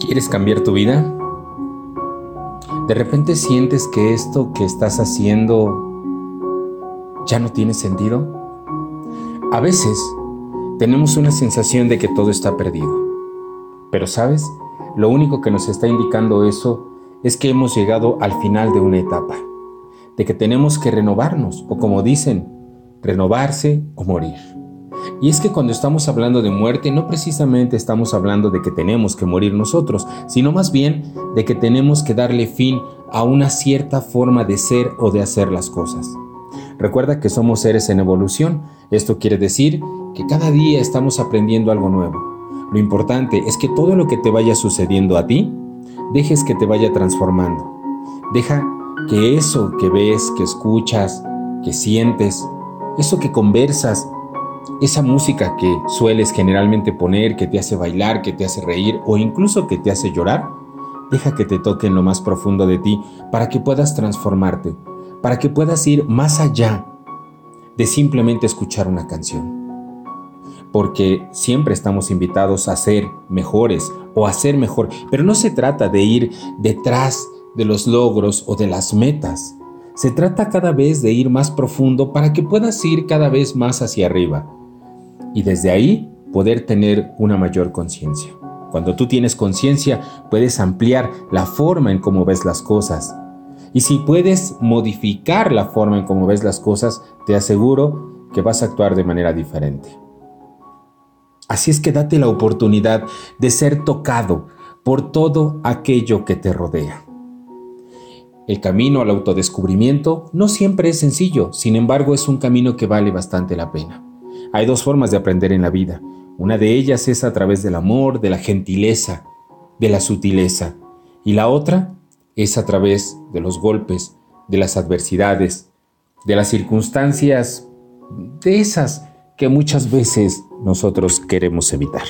¿Quieres cambiar tu vida? ¿De repente sientes que esto que estás haciendo ya no tiene sentido? A veces tenemos una sensación de que todo está perdido. Pero sabes, lo único que nos está indicando eso es que hemos llegado al final de una etapa, de que tenemos que renovarnos, o como dicen, renovarse o morir. Y es que cuando estamos hablando de muerte, no precisamente estamos hablando de que tenemos que morir nosotros, sino más bien de que tenemos que darle fin a una cierta forma de ser o de hacer las cosas. Recuerda que somos seres en evolución. Esto quiere decir que cada día estamos aprendiendo algo nuevo. Lo importante es que todo lo que te vaya sucediendo a ti, dejes que te vaya transformando. Deja que eso que ves, que escuchas, que sientes, eso que conversas, esa música que sueles generalmente poner, que te hace bailar, que te hace reír o incluso que te hace llorar, deja que te toque en lo más profundo de ti para que puedas transformarte, para que puedas ir más allá de simplemente escuchar una canción. Porque siempre estamos invitados a ser mejores o a ser mejor, pero no se trata de ir detrás de los logros o de las metas, se trata cada vez de ir más profundo para que puedas ir cada vez más hacia arriba y desde ahí poder tener una mayor conciencia. Cuando tú tienes conciencia puedes ampliar la forma en cómo ves las cosas. Y si puedes modificar la forma en cómo ves las cosas, te aseguro que vas a actuar de manera diferente. Así es que date la oportunidad de ser tocado por todo aquello que te rodea. El camino al autodescubrimiento no siempre es sencillo, sin embargo es un camino que vale bastante la pena. Hay dos formas de aprender en la vida. Una de ellas es a través del amor, de la gentileza, de la sutileza. Y la otra es a través de los golpes, de las adversidades, de las circunstancias, de esas que muchas veces nosotros queremos evitar.